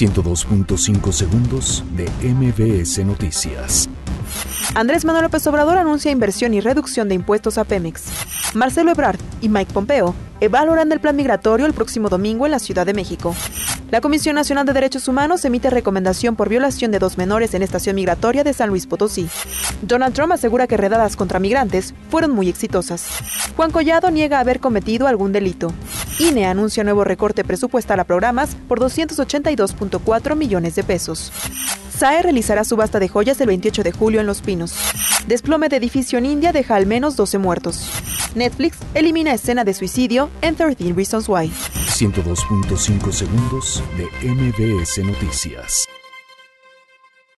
102.5 segundos de MBS Noticias. Andrés Manuel López Obrador anuncia inversión y reducción de impuestos a Pemex. Marcelo Ebrard y Mike Pompeo evaluarán el plan migratorio el próximo domingo en la Ciudad de México. La Comisión Nacional de Derechos Humanos emite recomendación por violación de dos menores en estación migratoria de San Luis Potosí. Donald Trump asegura que redadas contra migrantes fueron muy exitosas. Juan Collado niega haber cometido algún delito. INE anuncia nuevo recorte presupuestal a programas por 282.4 millones de pesos. SAE realizará subasta de joyas el 28 de julio en Los Pinos. Desplome de edificio en India deja al menos 12 muertos. Netflix elimina escena de suicidio en 13 Reasons Why. 102.5 segundos de MBS Noticias.